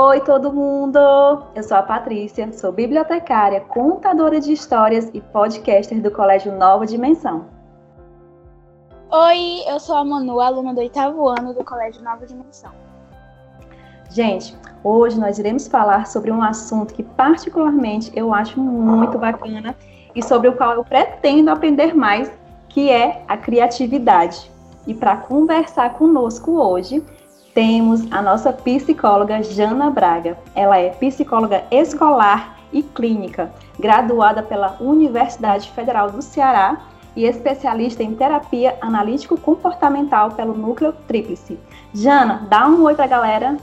Oi, todo mundo! Eu sou a Patrícia, sou bibliotecária, contadora de histórias e podcaster do Colégio Nova Dimensão. Oi, eu sou a Manu, aluna do oitavo ano do Colégio Nova Dimensão. Gente, hoje nós iremos falar sobre um assunto que, particularmente, eu acho muito bacana e sobre o qual eu pretendo aprender mais, que é a criatividade. E para conversar conosco hoje, temos a nossa psicóloga Jana Braga. Ela é psicóloga escolar e clínica, graduada pela Universidade Federal do Ceará e especialista em terapia analítico-comportamental pelo Núcleo Tríplice. Jana, dá um oi para a galera.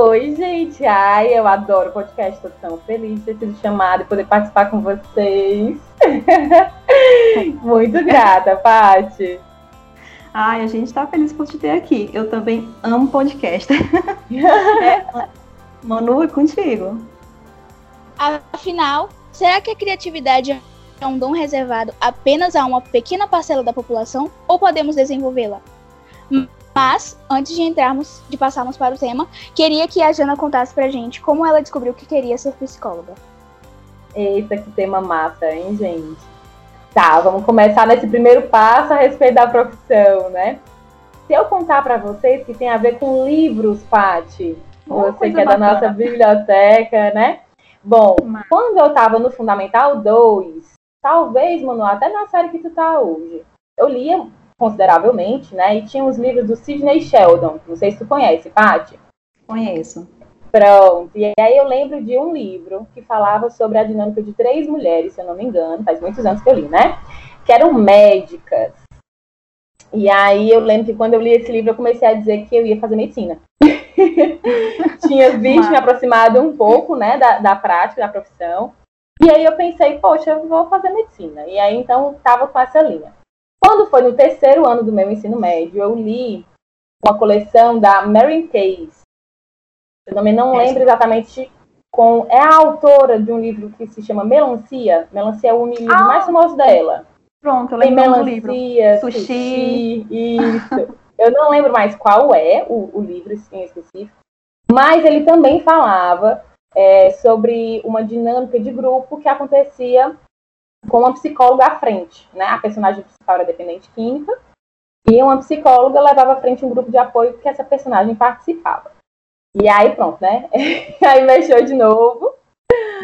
Oi, gente! Ai, eu adoro podcast, estou tão feliz de ter sido chamada e poder participar com vocês. Muito grata, Paty. Ai, a gente está feliz por te ter aqui. Eu também amo podcast. é, Manu, é contigo. Afinal, será que a criatividade é um dom reservado apenas a uma pequena parcela da população ou podemos desenvolvê-la? Mas, antes de entrarmos, de passarmos para o tema, queria que a Jana contasse pra gente como ela descobriu que queria ser psicóloga. Eita, que tema massa, hein, gente? Tá, vamos começar nesse primeiro passo a respeito da profissão, né? Se eu contar para vocês que tem a ver com livros, Pati, você que é da nossa biblioteca, né? Bom, Mas... quando eu estava no Fundamental 2, talvez, mano, até na série que tu tá hoje, eu lia consideravelmente, né? E tinha os livros do Sidney Sheldon. Não sei se tu conhece, Pati. Conheço. Pronto. E aí eu lembro de um livro que falava sobre a dinâmica de três mulheres, se eu não me engano, faz muitos anos que eu li, né? Que eram médicas. E aí eu lembro que quando eu li esse livro, eu comecei a dizer que eu ia fazer medicina. Tinha visto, me aproximado um pouco, né, da, da prática, da profissão. E aí eu pensei, poxa, eu vou fazer medicina. E aí então tava com essa linha. Quando foi no terceiro ano do meu ensino médio, eu li uma coleção da Mary Case, eu também não lembro exatamente com. É a autora de um livro que se chama Melancia. Melancia é o livro ah, mais famoso dela. Pronto, eu lembro do livro. Sushi. sushi isso. eu não lembro mais qual é o, o livro em específico, mas ele também falava é, sobre uma dinâmica de grupo que acontecia com uma psicóloga à frente, né? A personagem principal era dependente química e uma psicóloga levava à frente um grupo de apoio que essa personagem participava. E aí pronto, né? aí mexeu de novo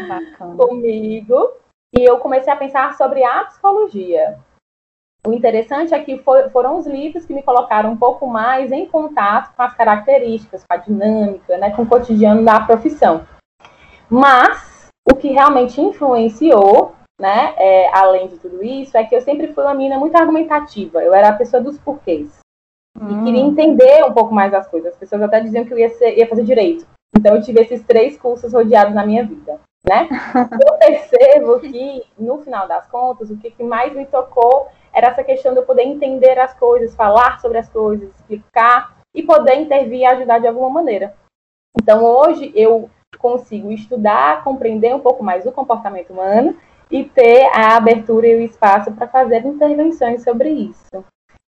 Bacana. comigo. E eu comecei a pensar sobre a psicologia. O interessante é que foi, foram os livros que me colocaram um pouco mais em contato com as características, com a dinâmica, né, com o cotidiano da profissão. Mas o que realmente influenciou, né, é, além de tudo isso, é que eu sempre fui uma menina muito argumentativa. Eu era a pessoa dos porquês. Hum. E queria entender um pouco mais as coisas. As pessoas até diziam que eu ia, ser, ia fazer direito. Então eu tive esses três cursos rodeados na minha vida, né? eu percebo que, no final das contas, o que, que mais me tocou era essa questão de eu poder entender as coisas, falar sobre as coisas, explicar e poder intervir e ajudar de alguma maneira. Então hoje eu consigo estudar, compreender um pouco mais o comportamento humano e ter a abertura e o espaço para fazer intervenções sobre isso.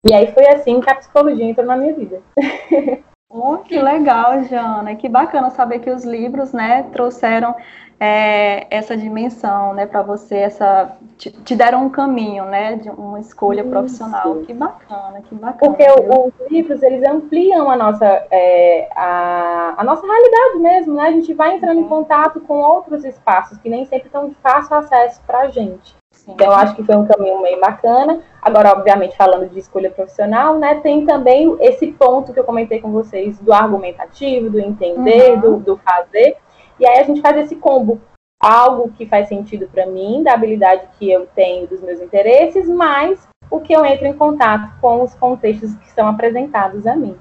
E aí foi assim que a psicologia entrou na minha vida. Oh, que legal, Jana. Que bacana saber que os livros, né, trouxeram é, essa dimensão, né, para você, essa te, te, deram um caminho, né, de uma escolha Isso. profissional. Que bacana, que bacana. Porque os livros eles ampliam a nossa é, a, a, nossa realidade mesmo, né? A gente vai entrando em contato com outros espaços que nem sempre estão de fácil acesso para a gente. Sim. Então, eu acho que foi um caminho meio bacana. Agora, obviamente, falando de escolha profissional, né, tem também esse ponto que eu comentei com vocês do argumentativo, do entender, uhum. do, do fazer. E aí a gente faz esse combo. Algo que faz sentido para mim, da habilidade que eu tenho, dos meus interesses, mais o que eu entro em contato com os contextos que são apresentados a mim.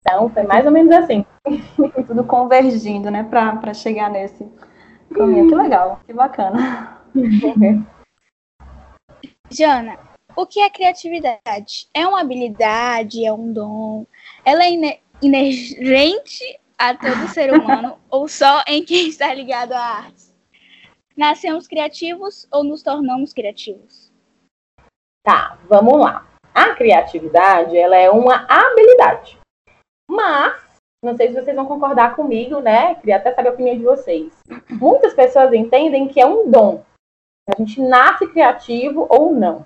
Então, foi mais ou menos assim. Tudo convergindo, né, para chegar nesse caminho. Que legal, que bacana. Jana, o que é criatividade? É uma habilidade? É um dom? Ela é inerente a todo ser humano ou só em quem está ligado à arte? Nascemos criativos ou nos tornamos criativos? Tá, vamos lá. A criatividade, ela é uma habilidade. Mas não sei se vocês vão concordar comigo, né? Queria até saber a opinião de vocês. Muitas pessoas entendem que é um dom. A gente nasce criativo ou não.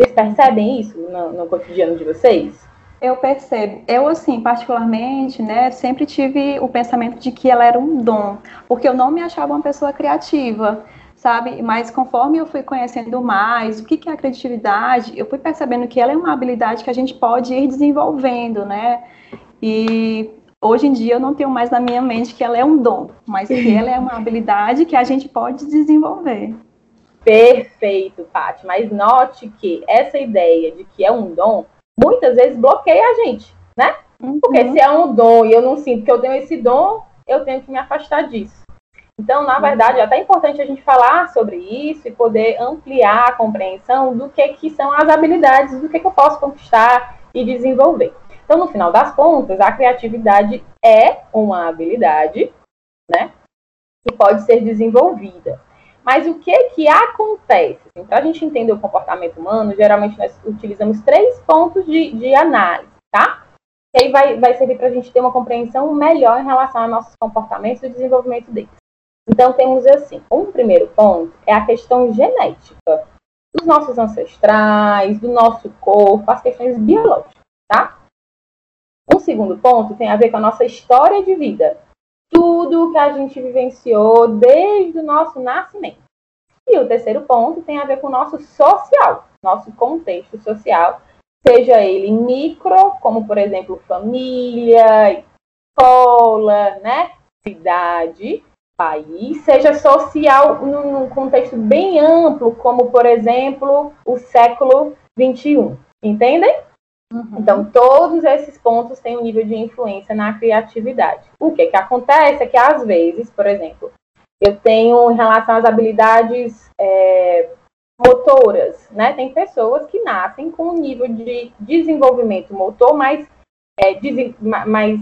Vocês percebem isso no, no cotidiano de vocês? Eu percebo. Eu, assim, particularmente, né, sempre tive o pensamento de que ela era um dom, porque eu não me achava uma pessoa criativa, sabe? Mas conforme eu fui conhecendo mais o que, que é a criatividade, eu fui percebendo que ela é uma habilidade que a gente pode ir desenvolvendo, né? E hoje em dia eu não tenho mais na minha mente que ela é um dom, mas que ela é uma habilidade que a gente pode desenvolver. Perfeito, Paty. Mas note que essa ideia de que é um dom muitas vezes bloqueia a gente, né? Uhum. Porque se é um dom e eu não sinto que eu tenho esse dom, eu tenho que me afastar disso. Então, na verdade, é até importante a gente falar sobre isso e poder ampliar a compreensão do que, que são as habilidades, do que, que eu posso conquistar e desenvolver. Então, no final das contas, a criatividade é uma habilidade, né? Que pode ser desenvolvida. Mas o que que acontece? Para a gente entender o comportamento humano, geralmente nós utilizamos três pontos de, de análise, tá? Que aí vai, vai servir para a gente ter uma compreensão melhor em relação aos nossos comportamentos e o desenvolvimento deles. Então, temos assim: um primeiro ponto é a questão genética dos nossos ancestrais, do nosso corpo, as questões biológicas, tá? Um segundo ponto tem a ver com a nossa história de vida tudo que a gente vivenciou desde o nosso nascimento. E o terceiro ponto tem a ver com o nosso social, nosso contexto social, seja ele micro, como por exemplo família, escola, né, cidade, país, seja social num contexto bem amplo, como por exemplo o século 21. Entendem? Uhum. Então, todos esses pontos têm um nível de influência na criatividade. O que, que acontece é que, às vezes, por exemplo, eu tenho em relação às habilidades é, motoras, né? Tem pessoas que nascem com um nível de desenvolvimento motor mais, é, mais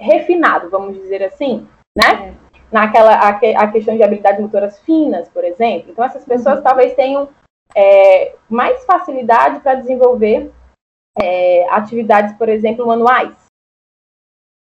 refinado, vamos dizer assim, né? É. Naquela a, a, questão de habilidades motoras finas, por exemplo. Então, essas pessoas uhum. talvez tenham é, mais facilidade para desenvolver é, atividades, por exemplo, manuais.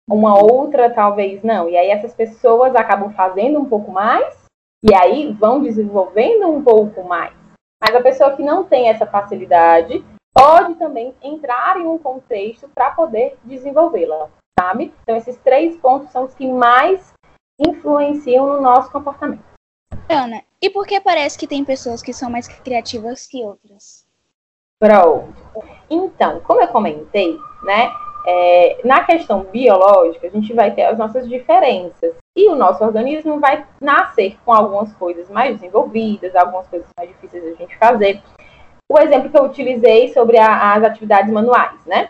Uma outra, talvez não. E aí essas pessoas acabam fazendo um pouco mais e aí vão desenvolvendo um pouco mais. Mas a pessoa que não tem essa facilidade pode também entrar em um contexto para poder desenvolvê-la, sabe? Então esses três pontos são os que mais influenciam no nosso comportamento. Ana, e por que parece que tem pessoas que são mais criativas que outras? Pronto. Então, como eu comentei, né, é, na questão biológica, a gente vai ter as nossas diferenças. E o nosso organismo vai nascer com algumas coisas mais desenvolvidas, algumas coisas mais difíceis de a gente fazer. O exemplo que eu utilizei sobre a, as atividades manuais, né?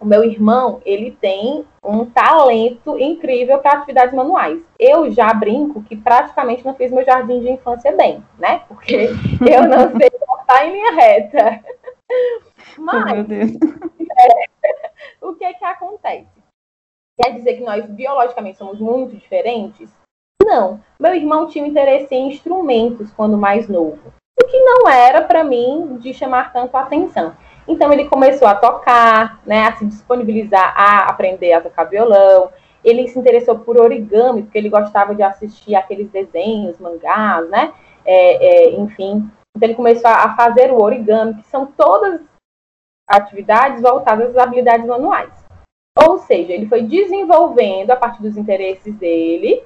O meu irmão, ele tem um talento incrível para atividades manuais. Eu já brinco que praticamente não fiz meu jardim de infância bem, né? Porque eu não sei cortar em linha reta. Mas, é, o que é que acontece? Quer dizer que nós biologicamente somos muito diferentes? Não. Meu irmão tinha interesse em instrumentos quando mais novo, o que não era para mim de chamar tanto a atenção. Então ele começou a tocar, né, a se disponibilizar a aprender a tocar violão. Ele se interessou por origami, porque ele gostava de assistir aqueles desenhos, mangás, né? É, é, enfim, então, ele começou a fazer o origami, que são todas atividades voltadas às habilidades manuais. Ou seja, ele foi desenvolvendo, a partir dos interesses dele,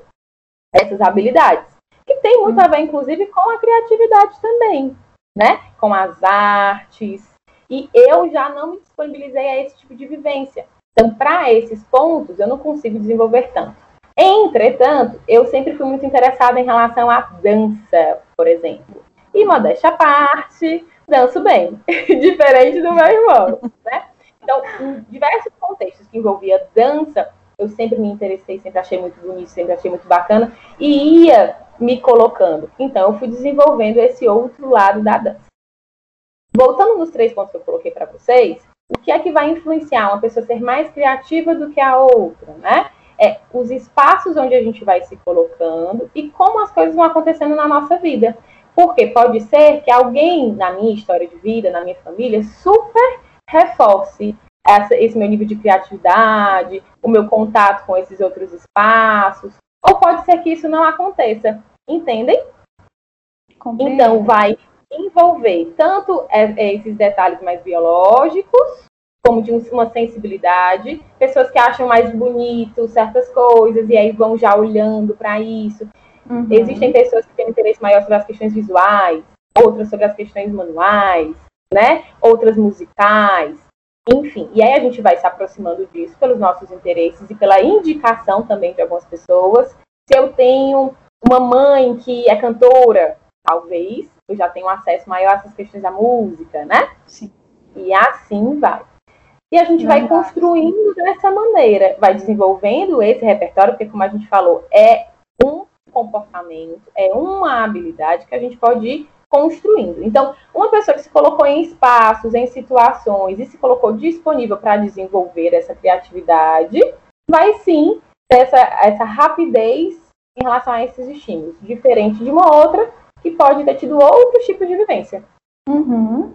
essas habilidades, que tem muito a ver, inclusive, com a criatividade também, né? Com as artes. E eu já não me disponibilizei a esse tipo de vivência. Então, para esses pontos, eu não consigo desenvolver tanto. Entretanto, eu sempre fui muito interessada em relação à dança, por exemplo. E modéstia à parte, danço bem, diferente do meu irmão, né? Então, em diversos contextos que envolvia dança, eu sempre me interessei, sempre achei muito bonito, sempre achei muito bacana e ia me colocando. Então, eu fui desenvolvendo esse outro lado da dança. Voltando nos três pontos que eu coloquei para vocês, o que é que vai influenciar uma pessoa ser mais criativa do que a outra, né? É os espaços onde a gente vai se colocando e como as coisas vão acontecendo na nossa vida. Porque pode ser que alguém na minha história de vida, na minha família, super reforce essa, esse meu nível de criatividade, o meu contato com esses outros espaços, ou pode ser que isso não aconteça, entendem? Compreendo. Então, vai envolver tanto é, é, esses detalhes mais biológicos, como de uma sensibilidade, pessoas que acham mais bonito certas coisas e aí vão já olhando para isso. Uhum. Existem pessoas que têm interesse maior sobre as questões visuais, outras sobre as questões manuais, né? Outras musicais, enfim. E aí a gente vai se aproximando disso pelos nossos interesses e pela indicação também de algumas pessoas. Se eu tenho uma mãe que é cantora, talvez eu já tenho acesso maior a essas questões da música, né? Sim. E assim vai. E a gente vai construindo dessa maneira, vai desenvolvendo esse repertório, porque como a gente falou, é um comportamento, é uma habilidade que a gente pode ir construindo. Então, uma pessoa que se colocou em espaços, em situações e se colocou disponível para desenvolver essa criatividade, vai sim ter essa, essa rapidez em relação a esses estímulos, diferente de uma outra que pode ter tido outros tipos de vivência. Uhum.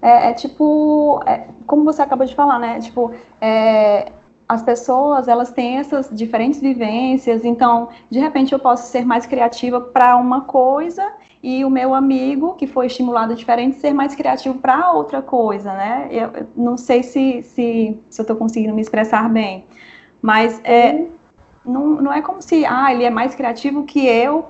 É, é, tipo, é, como você acabou de falar, né? Tipo, é, as pessoas elas têm essas diferentes vivências, então de repente eu posso ser mais criativa para uma coisa e o meu amigo que foi estimulado diferente ser mais criativo para outra coisa, né? Eu não sei se, se, se eu estou conseguindo me expressar bem, mas é, não, não é como se ah, ele é mais criativo que eu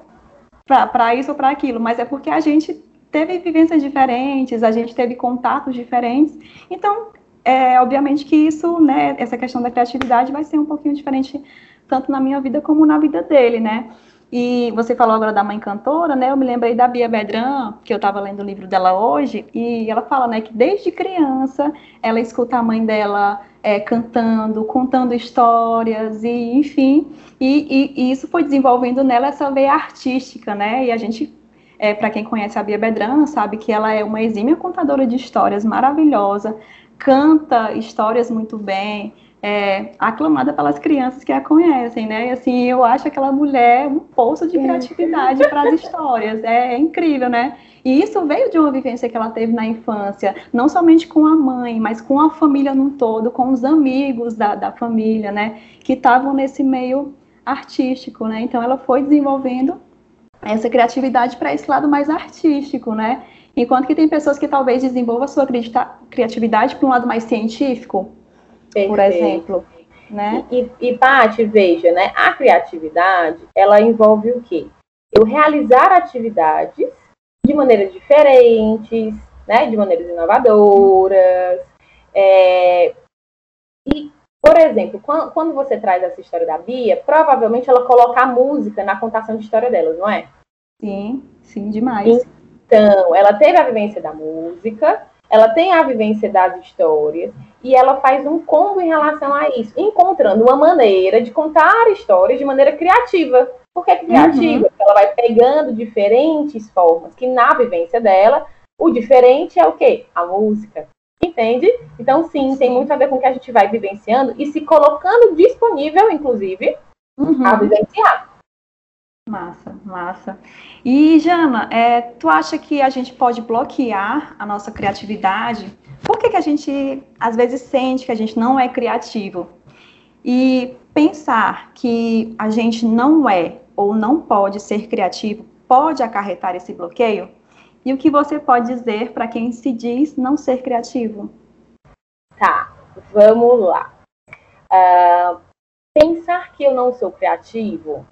para isso ou para aquilo, mas é porque a gente teve vivências diferentes, a gente teve contatos diferentes, então é, obviamente que isso, né, essa questão da criatividade vai ser um pouquinho diferente tanto na minha vida como na vida dele, né? E você falou agora da mãe cantora, né? Eu me lembrei da Bia Bedran, que eu estava lendo o livro dela hoje, e ela fala, né, que desde criança ela escuta a mãe dela é, cantando, contando histórias, e enfim, e, e, e, isso foi desenvolvendo nela essa veia artística, né? E a gente, é, para quem conhece a Bia Bedran, sabe que ela é uma exímia contadora de histórias maravilhosa, canta histórias muito bem, é, aclamada pelas crianças que a conhecem, né? E assim, eu acho aquela mulher um poço de criatividade para as histórias. É, é, incrível, né? E isso veio de uma vivência que ela teve na infância, não somente com a mãe, mas com a família num todo, com os amigos da, da família, né? Que estavam nesse meio artístico, né? Então ela foi desenvolvendo essa criatividade para esse lado mais artístico, né? Enquanto que tem pessoas que talvez desenvolvam a sua criatividade para um lado mais científico, Perfeito. por exemplo. Né? E, e, Paty, veja, né? A criatividade, ela envolve o quê? Eu realizar atividades de maneiras diferentes, né? De maneiras inovadoras. É... E, por exemplo, quando, quando você traz essa história da Bia, provavelmente ela coloca a música na contação de história delas, não é? Sim, sim, demais. Então, ela teve a vivência da música, ela tem a vivência das histórias e ela faz um combo em relação a isso, encontrando uma maneira de contar histórias de maneira criativa. Por que criativa? Uhum. Porque ela vai pegando diferentes formas, que na vivência dela, o diferente é o quê? A música. Entende? Então, sim, sim. tem muito a ver com o que a gente vai vivenciando e se colocando disponível, inclusive, uhum. a vivenciar. Massa, massa. E, Jana, é, tu acha que a gente pode bloquear a nossa criatividade? Por que, que a gente, às vezes, sente que a gente não é criativo? E pensar que a gente não é ou não pode ser criativo pode acarretar esse bloqueio? E o que você pode dizer para quem se diz não ser criativo? Tá, vamos lá. Uh, pensar que eu não sou criativo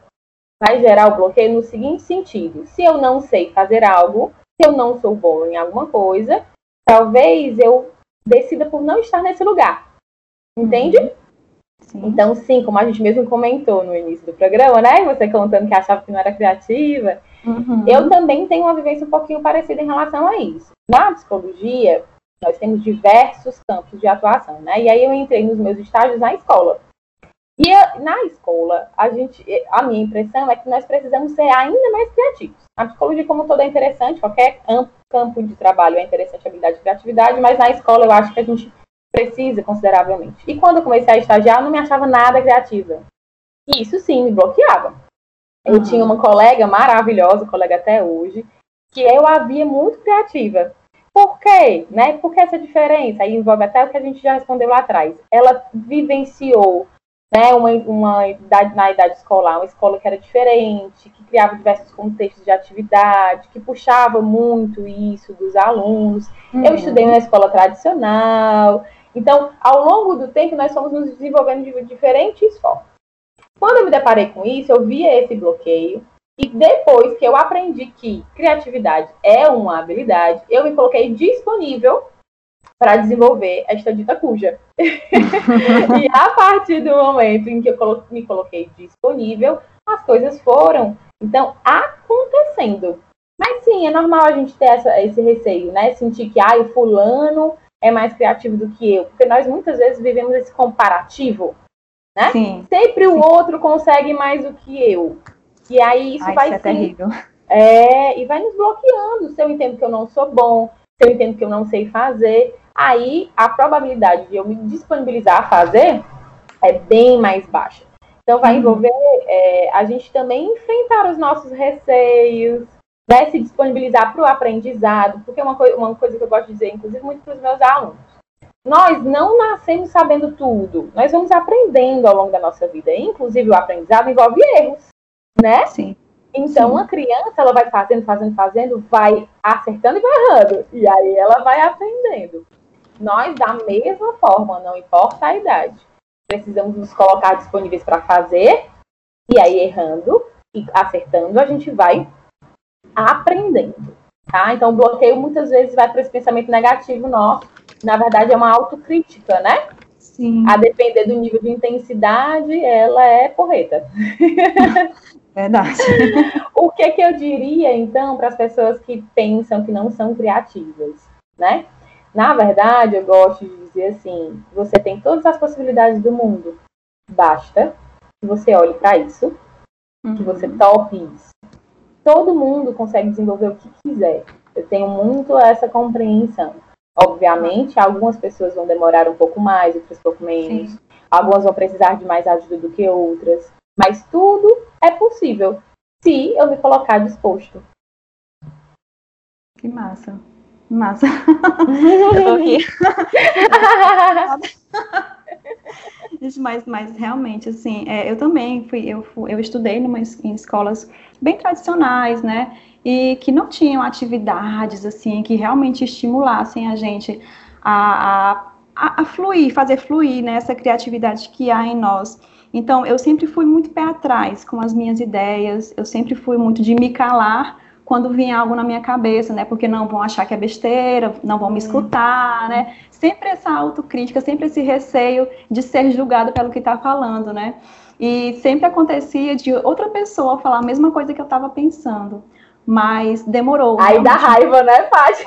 vai gerar o bloqueio no seguinte sentido: se eu não sei fazer algo, se eu não sou bom em alguma coisa, talvez eu decida por não estar nesse lugar. Entende? Uhum. Sim. Então, sim, como a gente mesmo comentou no início do programa, né? Você contando que achava que não era criativa. Uhum. Eu também tenho uma vivência um pouquinho parecida em relação a isso. Na psicologia, nós temos diversos campos de atuação, né? E aí eu entrei nos meus estágios na escola. E na escola, a gente, a minha impressão é que nós precisamos ser ainda mais criativos. A psicologia, como toda, é interessante, qualquer campo de trabalho é interessante, habilidade e criatividade, mas na escola eu acho que a gente precisa consideravelmente. E quando eu comecei a estagiar, eu não me achava nada criativa. E isso sim me bloqueava. Eu uhum. tinha uma colega maravilhosa, colega até hoje, que eu havia muito criativa. Por quê? Né? Por que essa diferença? Aí envolve até o que a gente já respondeu lá atrás. Ela vivenciou né, uma, uma idade, na idade escolar, uma escola que era diferente, que criava diversos contextos de atividade, que puxava muito isso dos alunos. Uhum. Eu estudei na escola tradicional. Então, ao longo do tempo, nós fomos nos desenvolvendo de diferentes formas. Quando eu me deparei com isso, eu via esse bloqueio. E depois que eu aprendi que criatividade é uma habilidade, eu me coloquei disponível para desenvolver esta dita cuja. e a partir do momento em que eu me coloquei disponível, as coisas foram, então, acontecendo. Mas sim, é normal a gente ter essa, esse receio, né? Sentir que, ah, o fulano é mais criativo do que eu. Porque nós muitas vezes vivemos esse comparativo, né? Sim, Sempre sim. o outro consegue mais do que eu. E aí isso Ai, vai isso é terrível. É, e vai nos bloqueando. Se eu entendo que eu não sou bom, se eu entendo que eu não sei fazer, aí a probabilidade de eu me disponibilizar a fazer é bem mais baixa. Então vai uhum. envolver é, a gente também enfrentar os nossos receios, né, se disponibilizar para o aprendizado, porque uma, coi uma coisa que eu gosto de dizer, inclusive muito para os meus alunos, nós não nascemos sabendo tudo, nós vamos aprendendo ao longo da nossa vida, inclusive o aprendizado envolve erros, né? Sim. Então, Sim. a criança, ela vai fazendo, fazendo, fazendo, vai acertando e vai errando. E aí ela vai aprendendo. Nós, da mesma forma, não importa a idade, precisamos nos colocar disponíveis para fazer, e aí errando e acertando, a gente vai aprendendo. Tá? Então, o bloqueio muitas vezes vai para esse pensamento negativo nosso. Na verdade, é uma autocrítica, né? Sim. A depender do nível de intensidade, ela é porreta. Verdade. o que, que eu diria, então, para as pessoas que pensam que não são criativas, né? Na verdade, eu gosto de dizer assim: você tem todas as possibilidades do mundo. Basta que você olhe para isso, uhum. que você tope isso. Todo mundo consegue desenvolver o que quiser. Eu tenho muito essa compreensão. Obviamente, algumas pessoas vão demorar um pouco mais, outras um pouco menos. Sim. Algumas vão precisar de mais ajuda do que outras. Mas tudo é possível se eu me colocar disposto. Que massa. Massa. eu tô aqui. mas, mas realmente, assim, é, eu também fui, eu, fui, eu estudei numa, em escolas bem tradicionais, né? E que não tinham atividades, assim, que realmente estimulassem a gente a, a, a fluir, fazer fluir né, essa criatividade que há em nós. Então, eu sempre fui muito pé atrás com as minhas ideias, eu sempre fui muito de me calar quando vinha algo na minha cabeça, né? Porque não vão achar que é besteira, não vão me escutar, né? Sempre essa autocrítica, sempre esse receio de ser julgado pelo que está falando, né? E sempre acontecia de outra pessoa falar a mesma coisa que eu estava pensando, mas demorou. Aí dá raiva, né, Paty?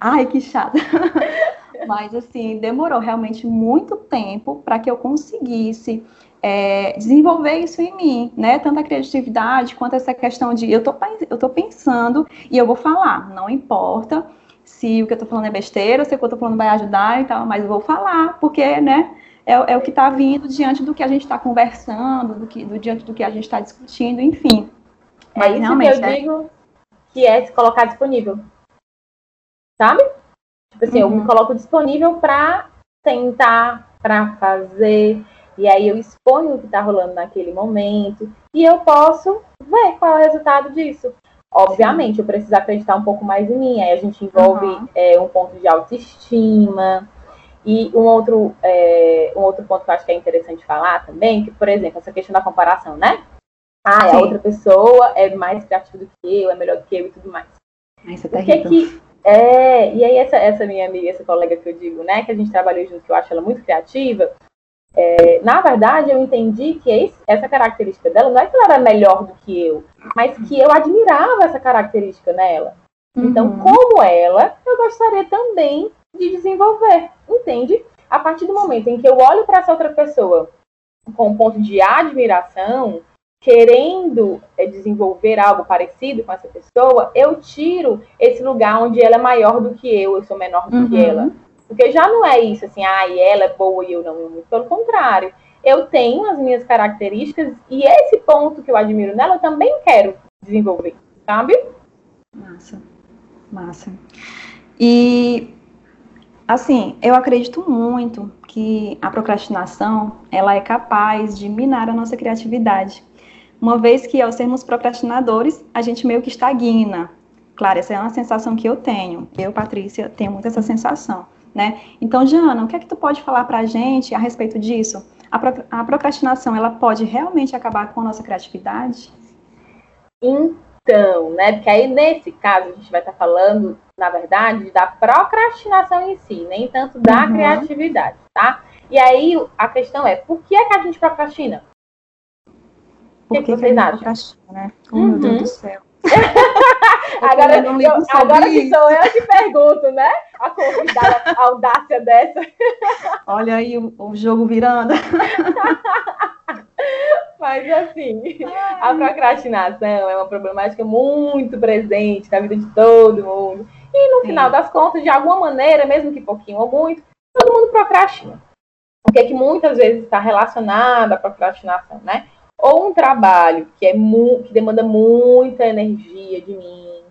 Ai, que chato. Mas assim, demorou realmente muito tempo para que eu conseguisse é, desenvolver isso em mim, né? Tanto a criatividade quanto essa questão de eu tô, eu tô pensando e eu vou falar, não importa se o que eu tô falando é besteira, se o que eu tô falando vai ajudar e tal, mas eu vou falar, porque, né? É, é o que está vindo diante do que a gente está conversando, do que, do, diante do que a gente está discutindo, enfim. É mas, isso que eu é... digo que é se colocar disponível. Sabe? Tipo assim, uhum. eu me uhum. coloco disponível para tentar, para fazer, e aí eu exponho o que está rolando naquele momento e eu posso ver qual é o resultado disso. Obviamente, Sim. eu preciso acreditar um pouco mais em mim. Aí a gente envolve uhum. é, um ponto de autoestima. E um outro, é, um outro ponto que eu acho que é interessante falar também, que, por exemplo, essa questão da comparação, né? Ah, Sim. a outra pessoa é mais criativa do que eu, é melhor do que eu e tudo mais. Isso é terrível. Que que, é, e aí essa, essa minha amiga, essa colega que eu digo, né, que a gente trabalhou junto, que eu acho ela muito criativa, é, na verdade, eu entendi que esse, essa característica dela não é que ela era melhor do que eu, mas que eu admirava essa característica nela. Então, uhum. como ela, eu gostaria também de desenvolver, entende? A partir do momento em que eu olho para essa outra pessoa com um ponto de admiração, querendo é, desenvolver algo parecido com essa pessoa, eu tiro esse lugar onde ela é maior do que eu, eu sou menor do uhum. que ela. Porque já não é isso assim, ah, ela é boa e eu não. Muito pelo contrário. Eu tenho as minhas características e esse ponto que eu admiro nela eu também quero desenvolver, sabe? Massa. Massa. E assim, eu acredito muito que a procrastinação, ela é capaz de minar a nossa criatividade. Uma vez que ao sermos procrastinadores, a gente meio que estagna. Claro, essa é uma sensação que eu tenho. Eu, Patrícia, tenho muito essa sensação, né? Então, Jana, o que é que tu pode falar para a gente a respeito disso? A, pro, a procrastinação, ela pode realmente acabar com a nossa criatividade? Então, né? Porque aí, nesse caso, a gente vai estar falando, na verdade, da procrastinação em si, nem tanto da uhum. criatividade, tá? E aí, a questão é, por que é que a gente procrastina? Por que, que, que vocês acham? Né? Oh, uhum. meu Deus do céu. agora, eu, agora que sou eu que pergunto, né? A convidada a audácia dessa. Olha aí o, o jogo virando. Mas assim, a procrastinação é uma problemática muito presente na vida de todo mundo. E no Sim. final das contas, de alguma maneira, mesmo que pouquinho ou muito, todo mundo procrastina. O que é que muitas vezes está relacionado à procrastinação, né? Ou um trabalho que é que demanda muita energia de mim,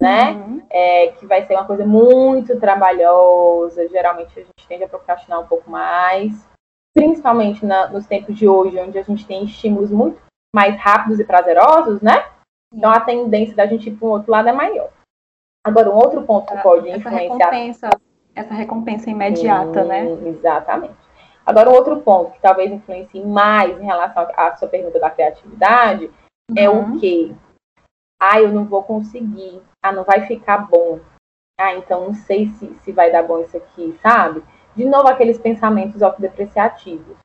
né? Uhum. É, que vai ser uma coisa muito trabalhosa. Geralmente a gente tende a procrastinar um pouco mais, principalmente na, nos tempos de hoje, onde a gente tem estímulos muito mais rápidos e prazerosos, né? Então a tendência da gente ir para um outro lado é maior. Agora, um outro ponto que pode essa influenciar. Recompensa, essa recompensa imediata, né? Exatamente. Agora, um outro ponto que talvez influencie mais em relação à sua pergunta da criatividade uhum. é o uhum. que? Ah, eu não vou conseguir. Ah, não vai ficar bom. Ah, então não sei se, se vai dar bom isso aqui, sabe? De novo, aqueles pensamentos autodepreciativos.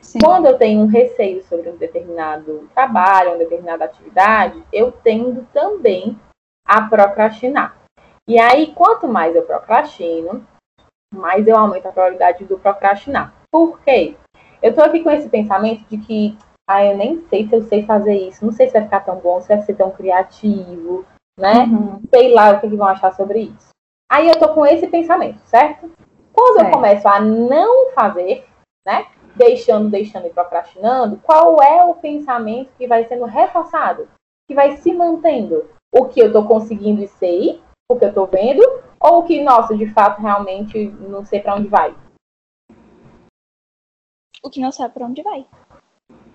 Sim. Quando eu tenho um receio sobre um determinado trabalho, uma determinada atividade, eu tendo também a procrastinar. E aí, quanto mais eu procrastino, mais eu aumento a probabilidade do procrastinar. Por quê? Eu tô aqui com esse pensamento de que, ah, eu nem sei se eu sei fazer isso, não sei se vai ficar tão bom, se vai ser tão criativo, né? Uhum. Sei lá o que, que vão achar sobre isso. Aí eu tô com esse pensamento, certo? Quando certo. eu começo a não fazer, né? Deixando, deixando e procrastinando, qual é o pensamento que vai sendo reforçado? Que vai se mantendo? O que eu tô conseguindo e sei, o que eu tô vendo, ou que, nossa, de fato, realmente não sei para onde vai? O que não sabe para onde vai.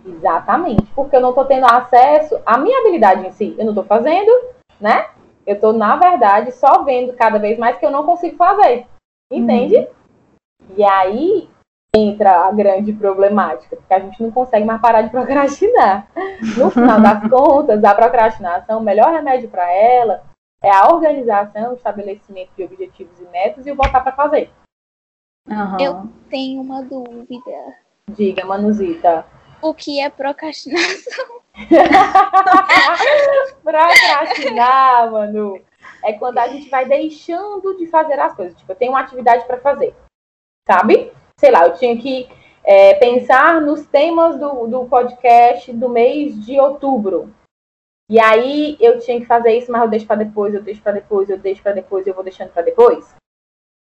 Exatamente, porque eu não estou tendo acesso à minha habilidade em si. Eu não estou fazendo, né? Eu estou, na verdade, só vendo cada vez mais que eu não consigo fazer. Entende? Uhum. E aí entra a grande problemática, porque a gente não consegue mais parar de procrastinar. No final das contas, a procrastinação, o melhor remédio para ela é a organização, o estabelecimento de objetivos e metas e o voltar para fazer. Uhum. Eu tenho uma dúvida. Diga, Manuzita. O que é procrastinação? Procrastinar, Manu, é quando a gente vai deixando de fazer as coisas. Tipo, eu tenho uma atividade para fazer, sabe? Sei lá, eu tinha que é, pensar nos temas do, do podcast do mês de outubro. E aí eu tinha que fazer isso, mas eu deixo para depois, eu deixo para depois, eu deixo para depois, eu vou deixando para depois.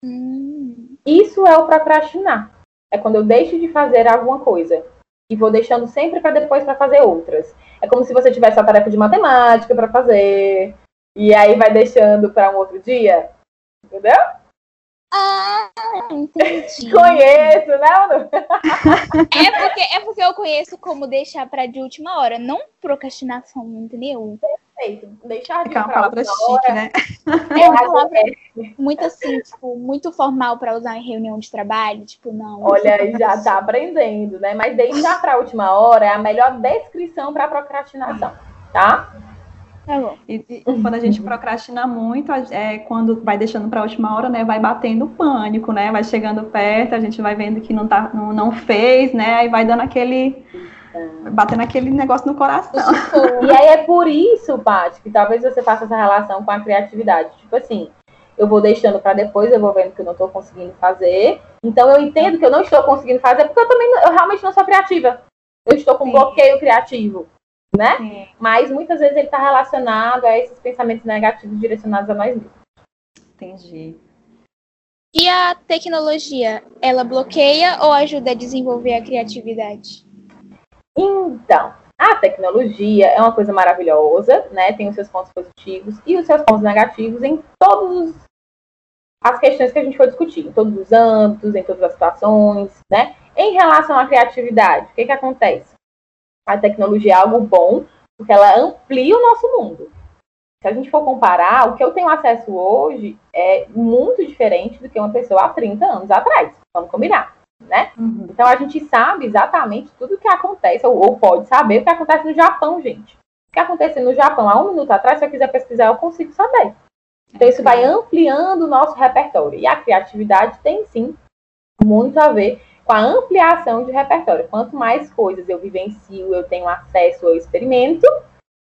Hum. Isso é o procrastinar. É quando eu deixo de fazer alguma coisa e vou deixando sempre para depois para fazer outras. É como se você tivesse a tarefa de matemática para fazer e aí vai deixando para um outro dia. Entendeu? Ah, entendi. Conheço, né, Manu? é, porque, é porque eu conheço como deixar para de última hora, não procrastinação, entendeu? Perfeito. Deixar de é uma palavra chique, né? É uma palavra muito assim, tipo, muito formal para usar em reunião de trabalho, tipo, não. Olha, já tá aprendendo, né? Mas deixar para a última hora é a melhor descrição para procrastinação, tá? Tá e, e, quando a gente procrastina muito, é quando vai deixando para a última hora, né? Vai batendo pânico, né? Vai chegando perto, a gente vai vendo que não, tá, não, não fez, né? Aí vai dando aquele. Batendo aquele negócio no coração. E aí é por isso, Paty, que talvez você faça essa relação com a criatividade. Tipo assim, eu vou deixando para depois, eu vou vendo que eu não estou conseguindo fazer. Então eu entendo que eu não estou conseguindo fazer, porque eu também eu realmente não sou criativa. Eu estou com Sim. bloqueio criativo né? Sim. Mas muitas vezes ele está relacionado a esses pensamentos negativos direcionados a nós mesmos. Entendi. E a tecnologia, ela bloqueia ou ajuda a desenvolver a criatividade? Então, A tecnologia é uma coisa maravilhosa, né? Tem os seus pontos positivos e os seus pontos negativos em todas as questões que a gente for discutir, em todos os âmbitos, em todas as situações, né? Em relação à criatividade, o que, que acontece? A tecnologia é algo bom, porque ela amplia o nosso mundo. Se a gente for comparar, o que eu tenho acesso hoje é muito diferente do que uma pessoa há 30 anos atrás. Vamos combinar né? Uhum. Então a gente sabe exatamente tudo o que acontece, ou, ou, pode saber o que acontece no Japão, gente. O que aconteceu no Japão há um minuto atrás, se eu quiser pesquisar, eu consigo saber. Então isso vai ampliando o nosso repertório. E a criatividade tem sim muito a ver com a ampliação de repertório. Quanto mais coisas eu vivencio, eu tenho acesso, eu experimento,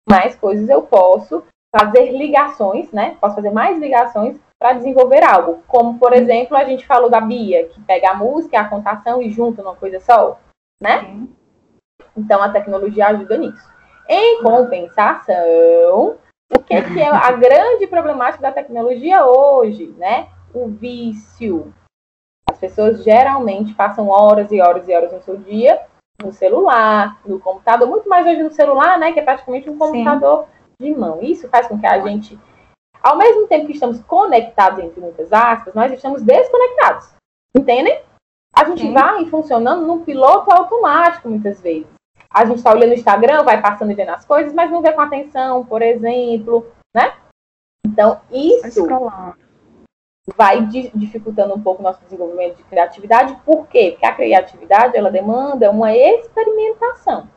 mais coisas eu posso fazer ligações, né? Posso fazer mais ligações para desenvolver algo. Como, por exemplo, a gente falou da Bia, que pega a música, a contação e junta numa coisa só, né? Então a tecnologia ajuda nisso. Em compensação, o que, que é a grande problemática da tecnologia hoje, né? O vício. As pessoas geralmente passam horas e horas e horas no seu dia no celular, no computador, muito mais hoje no celular, né? Que é praticamente um computador Sim. de mão. Isso faz com que a gente ao mesmo tempo que estamos conectados, entre muitas aspas, nós estamos desconectados. Entendem? A gente Sim. vai funcionando num piloto automático, muitas vezes. A gente está olhando o Instagram, vai passando e vendo as coisas, mas não vê com atenção, por exemplo, né? Então, isso vai dificultando um pouco o nosso desenvolvimento de criatividade. Por quê? Porque a criatividade, ela demanda uma experimentação.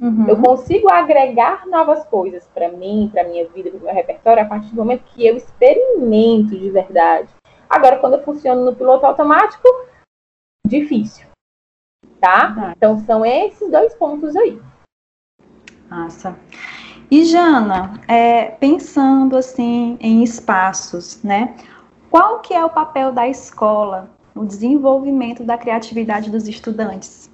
Uhum. Eu consigo agregar novas coisas para mim, para minha vida, para o meu repertório, a partir do momento que eu experimento de verdade. Agora, quando eu funciono no piloto automático, difícil. Tá? Então, são esses dois pontos aí. Massa. E Jana, é, pensando assim em espaços, né? Qual que é o papel da escola no desenvolvimento da criatividade dos estudantes?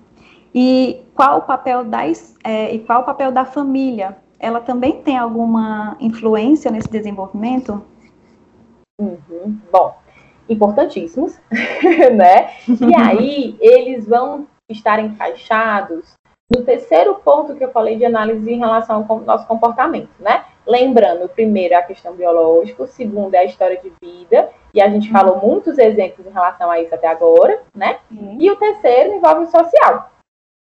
E qual o papel das é, e qual o papel da família? Ela também tem alguma influência nesse desenvolvimento? Uhum. Bom, importantíssimos, né? E aí eles vão estar encaixados no terceiro ponto que eu falei de análise em relação ao nosso comportamento, né? Lembrando, o primeiro é a questão biológica, o segundo é a história de vida, e a gente uhum. falou muitos exemplos em relação a isso até agora, né? Uhum. E o terceiro envolve o social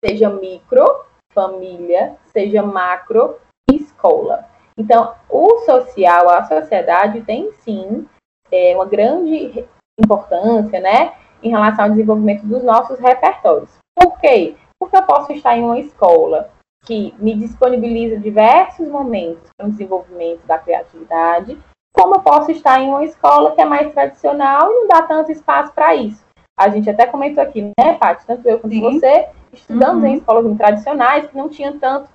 seja micro, família, seja macro, escola. Então, o social, a sociedade tem sim é, uma grande importância, né, em relação ao desenvolvimento dos nossos repertórios. Por quê? Porque eu posso estar em uma escola que me disponibiliza diversos momentos para o desenvolvimento da criatividade, como eu posso estar em uma escola que é mais tradicional e não dá tanto espaço para isso. A gente até comentou aqui, né, Paty? Tanto eu quanto Sim. você estudamos uhum. em escolas tradicionais que não tinham tanto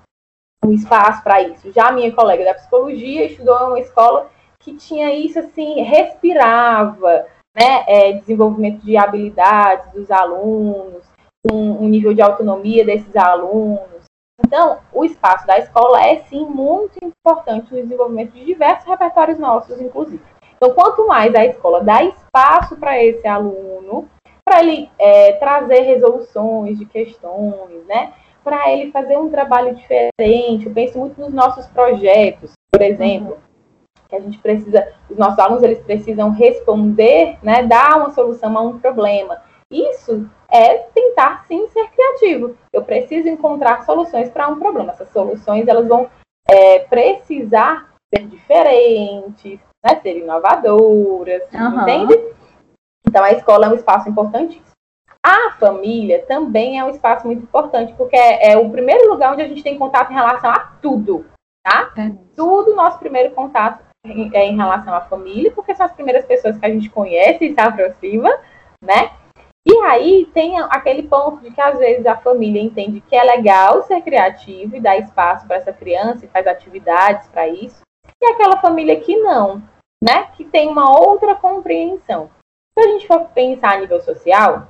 um espaço para isso. Já a minha colega da psicologia estudou em uma escola que tinha isso assim, respirava, né, é, desenvolvimento de habilidades dos alunos, um, um nível de autonomia desses alunos. Então, o espaço da escola é sim muito importante no desenvolvimento de diversos repertórios nossos, inclusive. Então, quanto mais a escola dá espaço para esse aluno, para ele é, trazer resoluções de questões, né? Para ele fazer um trabalho diferente. Eu penso muito nos nossos projetos, por exemplo, que a gente precisa, os nossos alunos eles precisam responder, né? Dar uma solução a um problema. Isso é tentar sim ser criativo. Eu preciso encontrar soluções para um problema. Essas soluções elas vão é, precisar ser diferentes, né? Ser inovadoras, uhum. entende? Então, a escola é um espaço importantíssimo. A família também é um espaço muito importante, porque é, é o primeiro lugar onde a gente tem contato em relação a tudo, tá? É. Tudo nosso primeiro contato é em relação à família, porque são as primeiras pessoas que a gente conhece e se aproxima, né? E aí tem aquele ponto de que às vezes a família entende que é legal ser criativo e dar espaço para essa criança e faz atividades para isso, e aquela família que não, né? Que tem uma outra compreensão. Se a gente for pensar a nível social,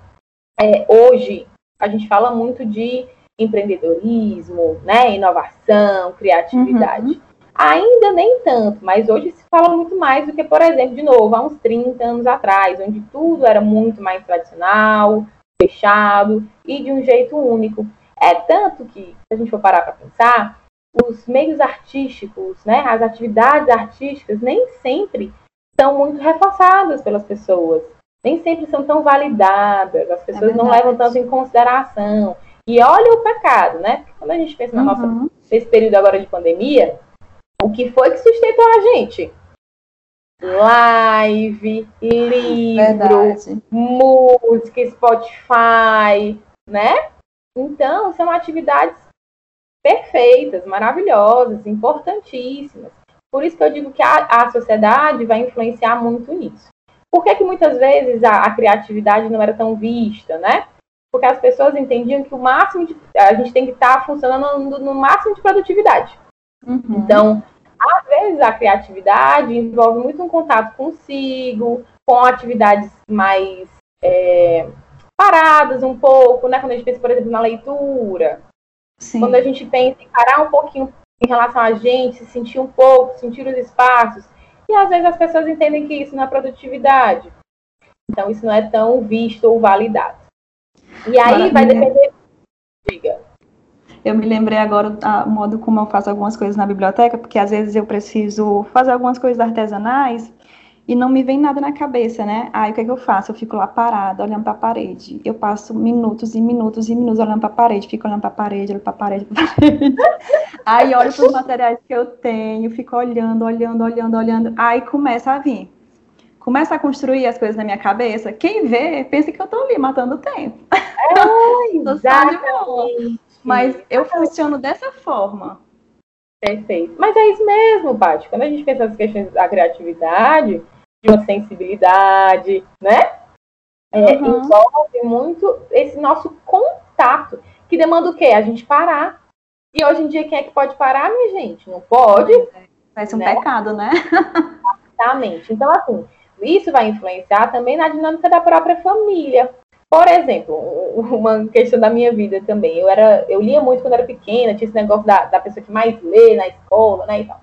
é, hoje a gente fala muito de empreendedorismo, né, inovação, criatividade. Uhum. Ainda nem tanto, mas hoje se fala muito mais do que, por exemplo, de novo, há uns 30 anos atrás, onde tudo era muito mais tradicional, fechado e de um jeito único. É tanto que, se a gente for parar para pensar, os meios artísticos, né, as atividades artísticas nem sempre são muito reforçadas pelas pessoas, nem sempre são tão validadas, as pessoas é não levam tanto em consideração. E olha o pecado, né? Quando a gente pensa na nossa, uhum. nesse período agora de pandemia, o que foi que sustentou a gente? Live, livro, Verdade. música, Spotify, né? Então, são atividades perfeitas, maravilhosas, importantíssimas. Por isso que eu digo que a, a sociedade vai influenciar muito nisso. Por que, que muitas vezes a, a, criatividade não era tão vista, né? Porque as pessoas entendiam que o máximo de, a gente tem que estar tá funcionando no, no, máximo de produtividade. Uhum. Então, às vezes a criatividade envolve muito um contato consigo, com atividades mais é, paradas um pouco, né? Quando a gente pensa, por exemplo, na leitura, Sim. Quando a gente pensa em parar um pouquinho em relação a gente, se sentir um pouco, sentir os espaços. E às vezes as pessoas entendem que isso não é produtividade. Então isso não é tão visto ou validado. E aí Maravilha. vai depender. Diga. Eu me lembrei agora do modo como eu faço algumas coisas na biblioteca, porque às vezes eu preciso fazer algumas coisas artesanais e não me vem nada na cabeça, né? Aí o que, é que eu faço? Eu fico lá parada, olhando para a parede. Eu passo minutos e minutos e minutos olhando para a parede, fico olhando para a parede, olhando para a parede, pra parede. Aí olho para os materiais que eu tenho, fico olhando, olhando, olhando, olhando. Aí começa a vir. Começa a construir as coisas na minha cabeça. Quem vê, pensa que eu estou ali matando o tempo. É, exatamente. Mas eu funciono dessa forma. Perfeito. Mas é isso mesmo, Paty. Quando a gente pensa nas questões da criatividade, de uma sensibilidade, né? É, uhum. Envolve muito esse nosso contato, que demanda o quê? A gente parar. E hoje em dia, quem é que pode parar, minha gente? Não pode. Parece um né? pecado, né? Exatamente. Então, assim, isso vai influenciar também na dinâmica da própria família. Por exemplo, uma questão da minha vida também. Eu era, eu lia muito quando era pequena, tinha esse negócio da, da pessoa que mais lê na escola, né, e tal.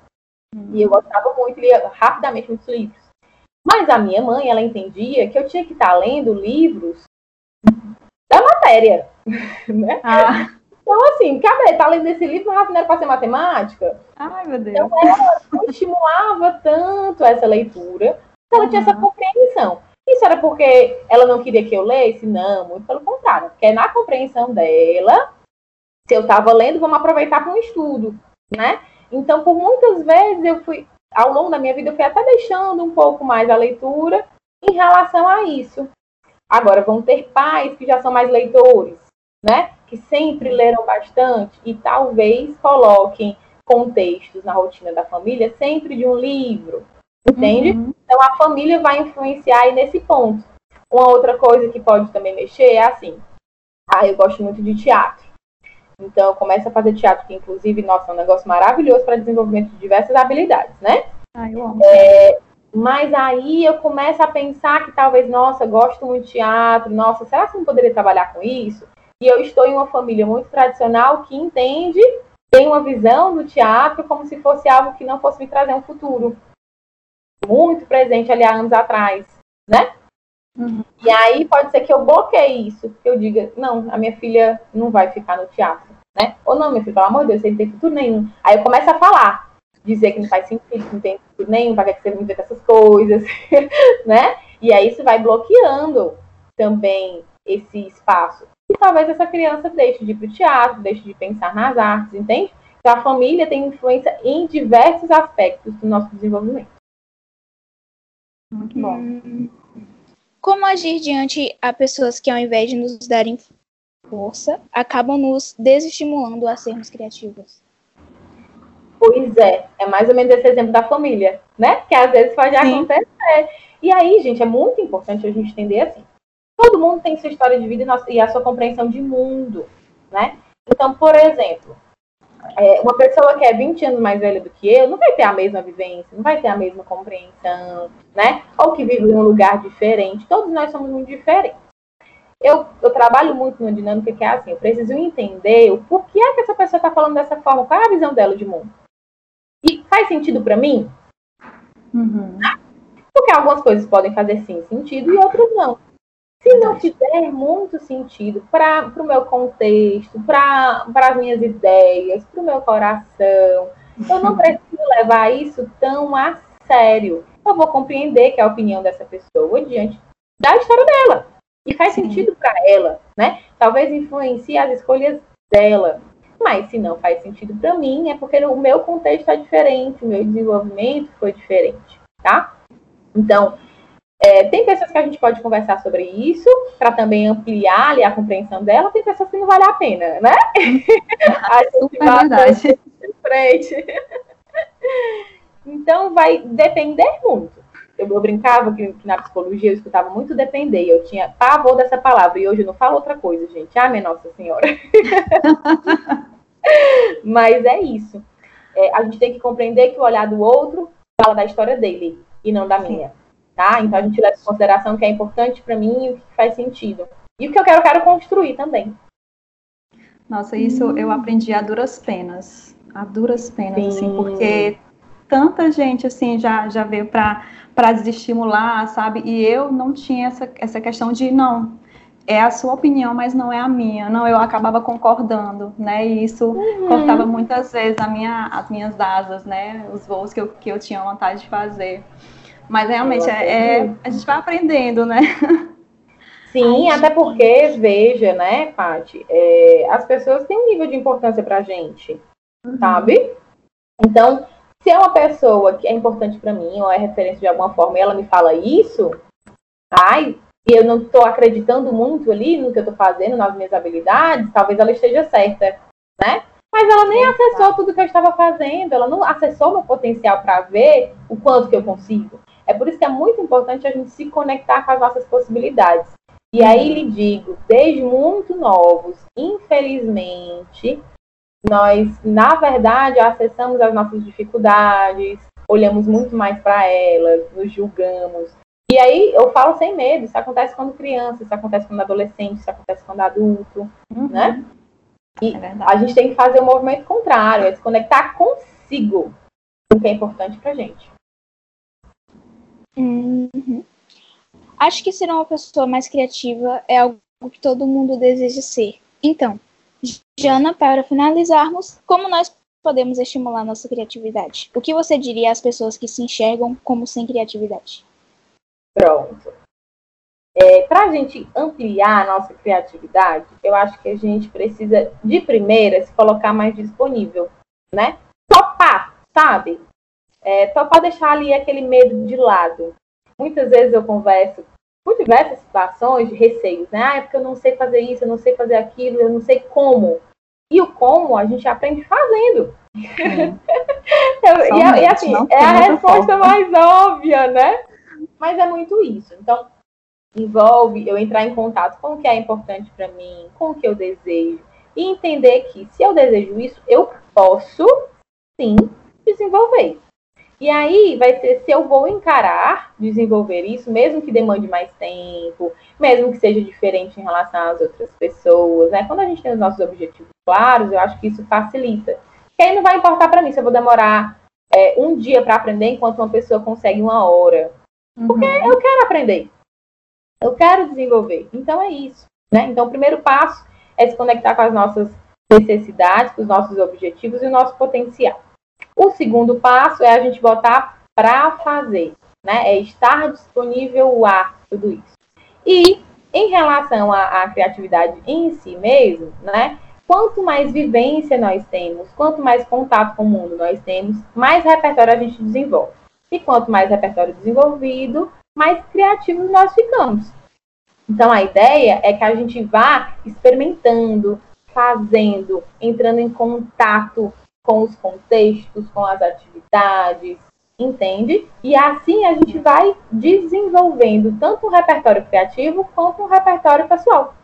Hum. E eu gostava muito, lia rapidamente muitos livros. Mas a minha mãe, ela entendia que eu tinha que estar lendo livros da matéria, né? Ah. Então, assim, cadê? Tá lendo esse livro, mas não era para ser matemática? Ai, meu Deus. Então, ela não estimulava tanto essa leitura, ela uhum. tinha essa compreensão. Isso era porque ela não queria que eu lesse? Não, muito pelo contrário. Porque na compreensão dela, se eu estava lendo, vamos aproveitar para um estudo, né? Então, por muitas vezes eu fui ao longo da minha vida, eu fui até deixando um pouco mais a leitura em relação a isso. Agora, vão ter pais que já são mais leitores, né? Que sempre leram bastante e talvez coloquem contextos na rotina da família sempre de um livro, entende? Uhum. Então, a família vai influenciar aí nesse ponto. Uma outra coisa que pode também mexer é assim. Ah, eu gosto muito de teatro. Então, eu começo a fazer teatro, que inclusive, nossa, é um negócio maravilhoso para desenvolvimento de diversas habilidades, né? Ah, eu amo. É, mas aí eu começo a pensar que talvez, nossa, gosto muito de teatro, nossa, será que eu não poderia trabalhar com isso? E eu estou em uma família muito tradicional que entende, tem uma visão do teatro como se fosse algo que não fosse me trazer um futuro. Muito presente ali há anos atrás, né? Uhum. E aí pode ser que eu bloqueie isso, que eu diga, não, a minha filha não vai ficar no teatro, né? Ou não, minha filha, pelo amor de Deus, você não tem futuro nenhum. Aí eu começo a falar, dizer que não faz sentido, que não tem futuro nenhum, para que você não vê essas coisas, né? E aí isso vai bloqueando também esse espaço. E talvez essa criança deixe de ir para o teatro, deixe de pensar nas artes, entende? Então a família tem influência em diversos aspectos do nosso desenvolvimento. Muito bom. Hum. Como agir diante a pessoas que, ao invés de nos darem força, acabam nos desestimulando a sermos criativos? Pois é, é mais ou menos esse exemplo da família, né? Que às vezes pode Sim. acontecer. E aí, gente, é muito importante a gente entender assim. Todo mundo tem sua história de vida e a sua compreensão de mundo, né? Então, por exemplo, é, uma pessoa que é 20 anos mais velha do que eu não vai ter a mesma vivência, não vai ter a mesma compreensão, né? Ou que vive em um lugar diferente. Todos nós somos muito diferentes. Eu, eu trabalho muito numa dinâmica que é assim, eu preciso entender o porquê é que essa pessoa está falando dessa forma, qual é a visão dela de mundo. E faz sentido para mim? Uhum. Porque algumas coisas podem fazer sim sentido e outras não. Se não fizer muito sentido para o meu contexto, para as minhas ideias, para o meu coração, eu não preciso levar isso tão a sério. Eu vou compreender que é a opinião dessa pessoa diante da história dela. E faz Sim. sentido para ela, né? Talvez influencie as escolhas dela. Mas se não faz sentido para mim, é porque o meu contexto é diferente, o meu desenvolvimento foi diferente, tá? Então, é, tem pessoas que a gente pode conversar sobre isso, para também ampliar ali, a compreensão dela, tem pessoas que não vale a pena, né? a gente é verdade. frente. então, vai depender muito. Eu, eu brincava que, que, na psicologia eu escutava muito depender, eu tinha pavor dessa palavra, e hoje eu não falo outra coisa, gente. Ah, minha Nossa Senhora. Mas é isso. É, a gente tem que compreender que o olhar do outro fala da história dele e não da minha. Tá? Então a gente leva em consideração o que é importante para mim e o que faz sentido. E o que eu quero, eu quero construir também. Nossa, isso eu aprendi a duras penas. A duras penas, assim, Sim. assim, porque tanta gente assim já, já veio para desestimular, sabe? E eu não tinha essa, essa questão de não, é a sua opinião, mas não é a minha. Não, eu acabava concordando, né? E isso uhum. cortava muitas vezes a minha, as minhas asas, né? Os voos que eu, que eu tinha vontade de fazer. Mas realmente é, é, a gente vai aprendendo, né? Sim, até porque, veja, né, Paty, é, as pessoas têm um nível de importância pra gente, uhum. sabe? Então, se é uma pessoa que é importante para mim, ou é referência de alguma forma, e ela me fala isso, ai, e eu não estou acreditando muito ali no que eu estou fazendo, nas minhas habilidades, talvez ela esteja certa, né? Mas ela nem acessou tudo que eu estava fazendo, ela não acessou meu potencial para ver o quanto que eu consigo. É por isso que é muito importante a gente se conectar com as nossas possibilidades. E aí lhe digo, desde muito novos, infelizmente, nós, na verdade, acessamos as nossas dificuldades, olhamos muito mais para elas, nos julgamos. E aí eu falo sem medo, isso acontece quando criança, isso acontece quando adolescente, isso acontece quando adulto, uhum. né? E é a gente tem que fazer o um movimento contrário, é se conectar consigo, o que é importante pra gente. Uhum. Acho que ser uma pessoa mais criativa é algo que todo mundo deseja ser. Então, Jana, para finalizarmos, como nós podemos estimular nossa criatividade? O que você diria às pessoas que se enxergam como sem criatividade? Pronto. É, para a gente ampliar a nossa criatividade, eu acho que a gente precisa, de primeira, se colocar mais disponível, né? Topar, sabe? É, topar deixar ali aquele medo de lado. Muitas vezes eu converso por diversas situações de receios, né? Ah, é porque eu não sei fazer isso, eu não sei fazer aquilo, eu não sei como. E o como a gente aprende fazendo. eu, e, e, assim, é a resposta mais óbvia, né? Mas é muito isso. Então, envolve eu entrar em contato com o que é importante para mim, com o que eu desejo. E entender que se eu desejo isso, eu posso sim desenvolver. E aí vai ser se eu vou encarar desenvolver isso, mesmo que demande mais tempo, mesmo que seja diferente em relação às outras pessoas, né? Quando a gente tem os nossos objetivos claros, eu acho que isso facilita. Porque aí não vai importar para mim se eu vou demorar é, um dia para aprender enquanto uma pessoa consegue uma hora. Porque uhum. eu quero aprender. Eu quero desenvolver. Então é isso. Né? Então o primeiro passo é se conectar com as nossas necessidades, com os nossos objetivos e o nosso potencial. O segundo passo é a gente botar para fazer, né? É estar disponível a tudo isso. E em relação à, à, criatividade em si mesmo, né? Quanto mais vivência nós temos, quanto mais contato com o mundo nós temos, mais repertório a gente desenvolve. E quanto mais repertório desenvolvido, mais criativos nós ficamos. Então a ideia é que a gente vá experimentando, fazendo, entrando em contato com os contextos, com as atividades, entende? E assim a gente vai desenvolvendo tanto um repertório criativo quanto um repertório pessoal.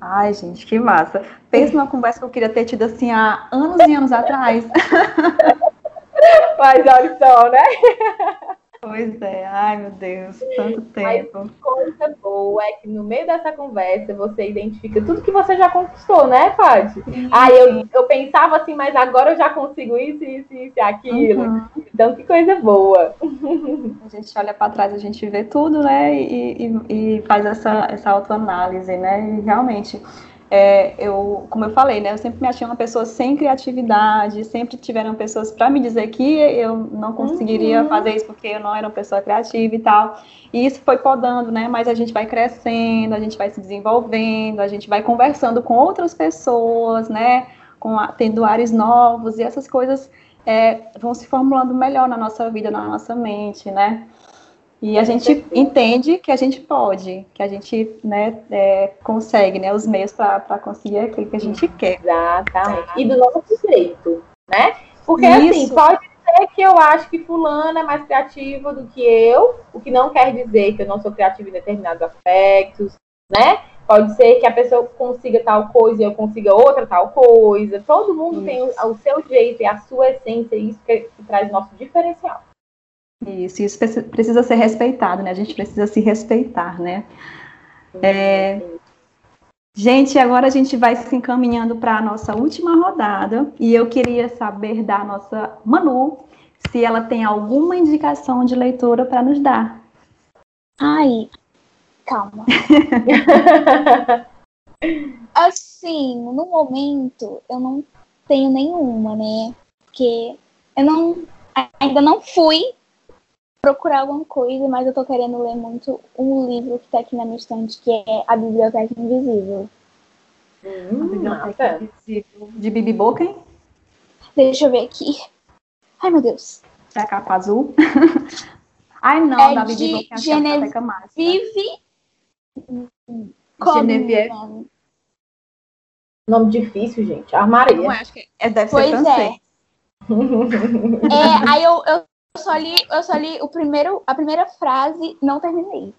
Ai, gente, que massa. Pensa numa conversa que eu queria ter tido assim há anos e anos atrás. Mas olha só, né? Pois é, ai meu Deus, tanto tempo. Mas coisa boa é que no meio dessa conversa você identifica tudo que você já conquistou, né, Paty? Ah, eu, eu pensava assim, mas agora eu já consigo isso, isso, isso e aquilo. Uhum. Então, que coisa boa. A gente olha para trás, a gente vê tudo, né, e, e, e faz essa, essa autoanálise, né, e realmente é, eu, como eu falei, né, eu sempre me achei uma pessoa sem criatividade, sempre tiveram pessoas para me dizer que eu não conseguiria uhum. fazer isso porque eu não era uma pessoa criativa e tal. E isso foi podando, né? Mas a gente vai crescendo, a gente vai se desenvolvendo, a gente vai conversando com outras pessoas, né? Com a, tendo ares novos e essas coisas é, vão se formulando melhor na nossa vida, na nossa mente, né? E a gente entende que a gente pode, que a gente né, é, consegue né, os meios para conseguir aquilo que a gente quer. Exatamente. E do nosso jeito, né? Porque assim, Isso. assim, pode ser que eu acho que fulano é mais criativo do que eu, o que não quer dizer que eu não sou criativa em determinados aspectos, né? Pode ser que a pessoa consiga tal coisa e eu consiga outra tal coisa. Todo mundo isso. tem o, o, seu jeito e a sua essência, e isso que, que traz nosso diferencial. Isso, isso precisa ser respeitado, né? A gente precisa se respeitar, né? É... Gente, agora a gente vai se encaminhando para a nossa última rodada e eu queria saber da nossa Manu se ela tem alguma indicação de leitura para nos dar. Ai, calma. assim, no momento eu não tenho nenhuma, né? Porque eu não ainda não fui procurar alguma coisa, mas eu tô querendo ler muito um livro que tá aqui na minha estante, que é A Biblioteca Invisível. Hum, a Biblioteca Invisível. De Bibi Boken? Deixa eu ver aqui. Ai, meu Deus. É a capa azul? Ai, não, é da Bibi Boken, acho Genevieve... que é a máxima. Vive... Genevieve... Nome difícil, gente. Armaria. Não, acho que é, deve pois ser francês. É. é, aí eu, eu eu só li, eu só li o primeiro, a primeira frase, não terminei.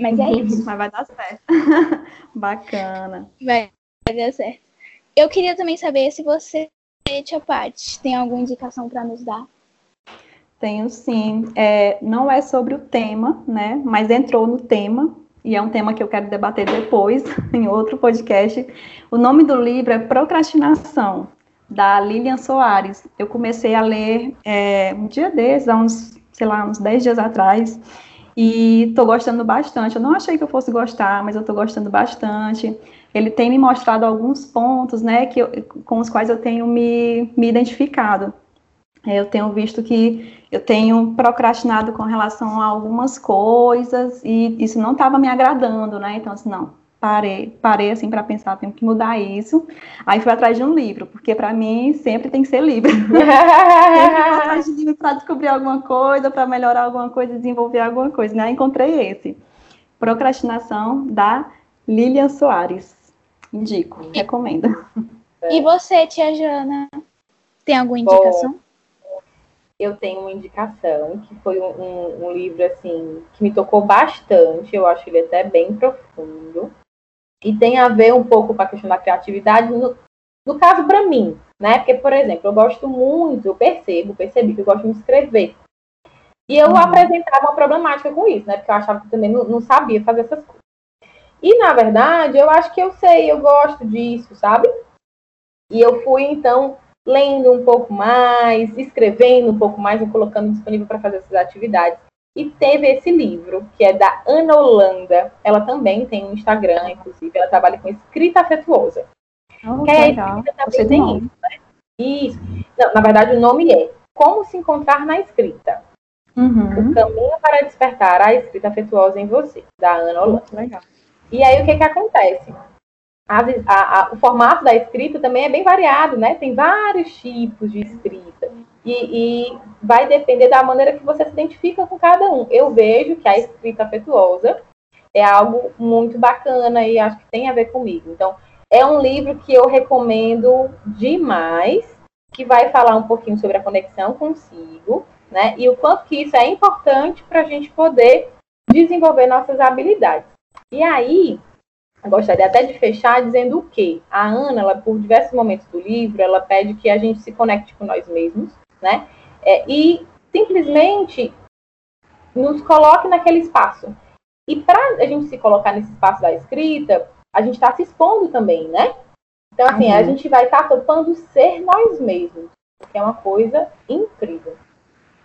Mas é isso. Mas vai dar certo. Bacana. Vai, vai dar certo. Eu queria também saber se você, Tia Paty, tem alguma indicação para nos dar. Tenho sim. É, não é sobre o tema, né? Mas entrou no tema, e é um tema que eu quero debater depois, em outro podcast. O nome do livro é Procrastinação da Lilian Soares. Eu comecei a ler é, um dia desses, há uns, sei lá, uns 10 dias atrás, e estou gostando bastante. Eu não achei que eu fosse gostar, mas eu estou gostando bastante. Ele tem me mostrado alguns pontos, né, que eu, com os quais eu tenho me, me identificado. É, eu tenho visto que eu tenho procrastinado com relação a algumas coisas e isso não estava me agradando, né? Então, assim, não, parei, parei assim para pensar, tenho que mudar isso. Aí fui atrás de um livro, porque para mim sempre tem que ser livro. sempre atrás de livro para descobrir alguma coisa, para melhorar alguma coisa, desenvolver alguma coisa. Né? Encontrei esse. Procrastinação da Lilian Soares. Indico, e, recomendo. E você, tia Jana, tem alguma indicação? Bom, eu tenho uma indicação, que foi um, um, um livro assim que me tocou bastante. Eu acho ele até bem profundo e tem a ver um pouco com a questão da criatividade, no, no caso para mim, né? Porque, por exemplo, eu gosto muito, eu percebo, percebi que eu gosto de escrever. E eu uhum. apresentava uma problemática com isso, né? Porque eu achava que também não, não, sabia fazer essas coisas. E, na verdade, eu acho que eu sei, eu gosto disso, sabe? E eu fui, então, lendo um pouco mais, escrevendo um pouco mais e colocando disponível para fazer essas atividades. E teve esse livro, que é da Ana Holanda. Ela também tem um Instagram, inclusive, ela trabalha com escrita afetuosa. Oh, que é legal. também tem isso, né? Isso. Não, na verdade, o nome é Como se encontrar na escrita. Uhum. O caminho para despertar a escrita afetuosa em você, da Ana Holanda. legal. E aí, o que que acontece? A, a, o formato da escrita também é bem variado, né? Tem vários tipos de escrita. E, e, vai depender da maneira que você se identifica com cada um. Eu vejo que a escrita afetuosa é algo muito bacana e acho que tem a ver comigo. Então, é um livro que eu recomendo demais, que vai falar um pouquinho sobre a conexão consigo, né? E o quanto que isso é importante para a gente poder desenvolver nossas habilidades. E aí, gostaria até de fechar dizendo o que a Ana, ela, por diversos momentos do livro, ela pede que a gente se conecte com nós mesmos, né? É, e simplesmente nos coloque naquele espaço. E para a gente se colocar nesse espaço da escrita, a gente está se expondo também, né? Então, assim, uhum. a gente vai estar tá topando ser nós mesmos, que é uma coisa incrível.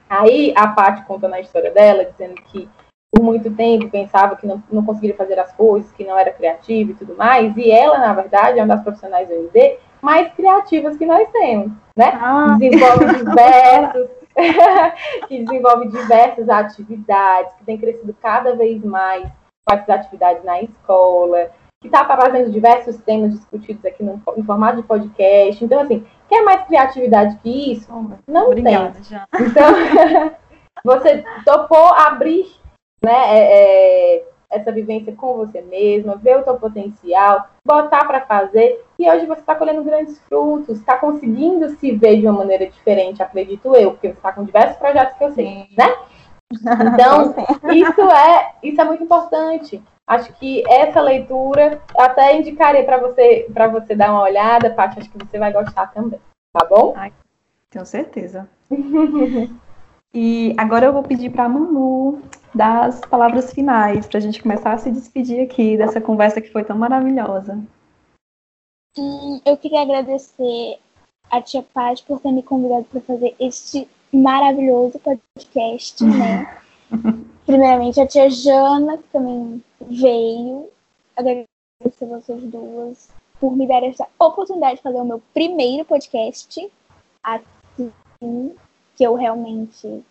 Aí a Paty conta na história dela, dizendo que por muito tempo pensava que não, não conseguiria fazer as coisas, que não era criativa e tudo mais, e ela, na verdade, é uma das profissionais do MD mais criativas que nós temos, né? Ah. Desenvolve diversos, que desenvolve diversas atividades, que tem crescido cada vez mais com essas atividades na escola, que está trazendo diversos temas discutidos aqui no, em formato de podcast. Então, assim, quer mais criatividade que isso? Não Obrigada, tem. Já. Então, você topou abrir né, é, é, essa vivência com você mesma, ver o seu potencial, botar para fazer, e hoje você está colhendo grandes frutos, está conseguindo se ver de uma maneira diferente, acredito eu, porque você está com diversos projetos que eu sei, né? Então, isso é, isso é muito importante. Acho que essa leitura até indicaria para você para você dar uma olhada, Paty, acho que você vai gostar também, tá bom? Ai, tenho certeza. e agora eu vou pedir para a Manu dar as palavras finais para a gente começar a se despedir aqui dessa conversa que foi tão maravilhosa. Hum, eu queria agradecer a tia Paty por ter me convidado para fazer este maravilhoso podcast, né? Primeiramente, a tia Jana, que também veio. Agradecer vocês duas por me dar essa oportunidade de fazer o meu primeiro podcast. Assim, que eu realmente.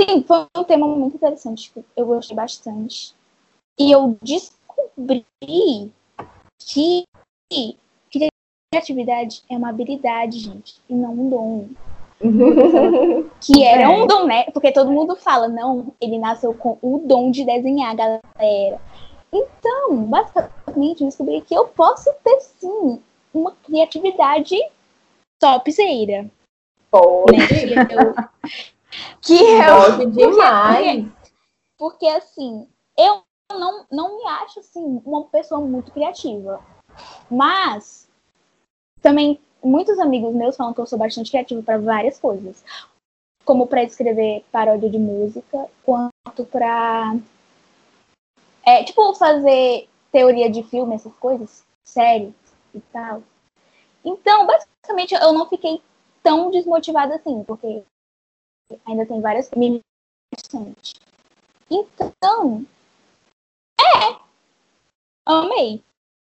Assim, foi um tema muito interessante, que eu gostei bastante. E eu descobri que criatividade é uma habilidade, gente, e não um dom. que era é. um dom, né? Porque todo mundo fala, não, ele nasceu com o dom de desenhar, galera. Então, basicamente, eu descobri que eu posso ter sim uma criatividade topzera. Pode. Né? Eu, que eu demais. Porque, porque, assim, eu não, não me acho assim uma pessoa muito criativa. Mas também muitos amigos meus falam que eu sou bastante criativa para várias coisas. Como para escrever paródia de música, quanto para. É, tipo, fazer teoria de filme, essas coisas, séries e tal. Então, basicamente, eu não fiquei tão desmotivada assim, porque ainda tem várias me Então, é. Amei.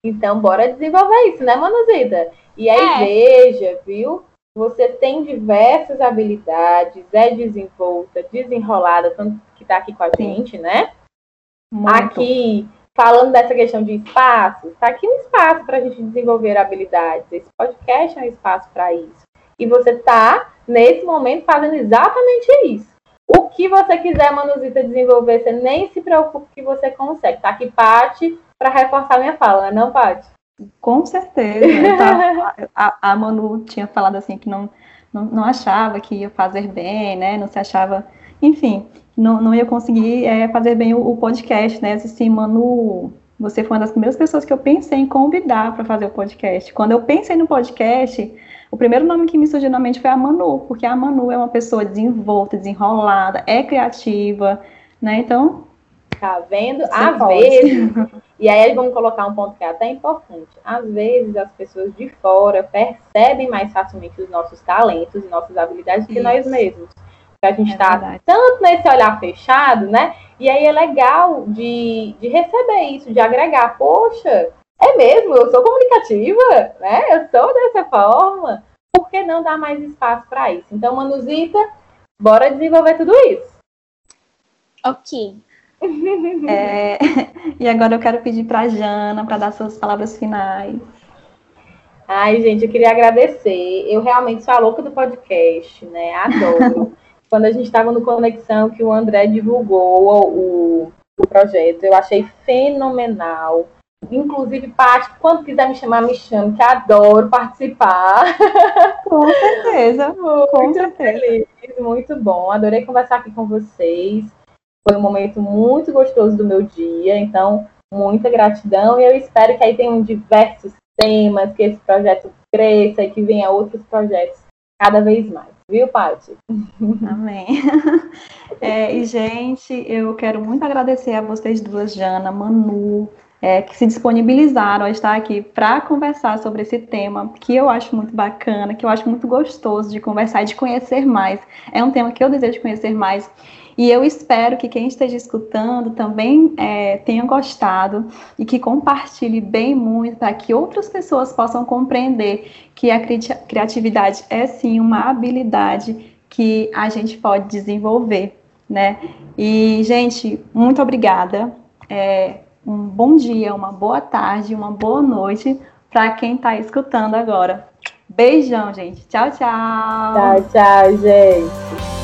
Então, bora desenvolver isso, né, Manuzita? E aí é. veja, viu? Você tem diversas habilidades, é desenvolta, desenrolada, tanto que está aqui com a gente, né? Muito. Aqui, falando dessa questão de espaço, está aqui um espaço para a gente desenvolver habilidades. Esse podcast é um espaço para isso. E você está, nesse momento, fazendo exatamente isso. O que você quiser, Manuzita, desenvolver, você nem se preocupe que você consegue. Tá aqui, Pati, para reforçar minha fala, não, Pati? Com certeza. A, a, Manu tinha falado assim que não, não, não, achava que ia fazer bem, né? Não se achava, enfim, não, não ia conseguir é, fazer bem o, o, podcast, né? Assim, Manu, você foi uma das primeiras pessoas que eu pensei em convidar para fazer o podcast. Quando eu pensei no podcast, o primeiro nome que me surgiu na mente foi a Manu, porque a Manu é uma pessoa desenvolta, desenrolada, é criativa, né? Então, Tá vendo? Às pode. vezes, e aí vamos colocar um ponto que é até importante. Às vezes as pessoas de fora percebem mais facilmente os nossos talentos e nossas habilidades do que nós mesmos. a gente está é tanto nesse olhar fechado, né? E aí é legal de, de receber isso, de agregar. Poxa, é mesmo, eu sou comunicativa, né? Eu sou dessa forma. Por que não dar mais espaço para isso? Então, Manuzita, bora desenvolver tudo isso. Ok. É, e agora eu quero pedir para a Jana para dar suas palavras finais. Ai, gente, eu queria agradecer. Eu realmente sou a louca do podcast, né? Adoro. Quando a gente estava no Conexão, que o André divulgou o, o projeto, eu achei fenomenal. Inclusive, Paty, quando quiser me chamar, me chame, que adoro participar. Com certeza. muito com certeza. Feliz, muito bom. Adorei conversar aqui com vocês. Foi um momento muito gostoso do meu dia, então muita gratidão e eu espero que aí tenham diversos temas, que esse projeto cresça e que venha outros projetos cada vez mais. Viu, Paty? Amém. É, e, gente, eu quero muito agradecer a vocês duas, Jana, Manu, é, que se disponibilizaram a estar aqui para conversar sobre esse tema, que eu acho muito bacana, que eu acho muito gostoso de conversar e de conhecer mais. É um tema que eu desejo conhecer mais. E eu espero que quem esteja escutando também é, tenha gostado e que compartilhe bem muito para que outras pessoas possam compreender que a criatividade é sim uma habilidade que a gente pode desenvolver, né? E, gente, muito obrigada. É, um bom dia, uma boa tarde, uma boa noite para quem está escutando agora. Beijão, gente. Tchau, tchau. Tchau, tchau, gente.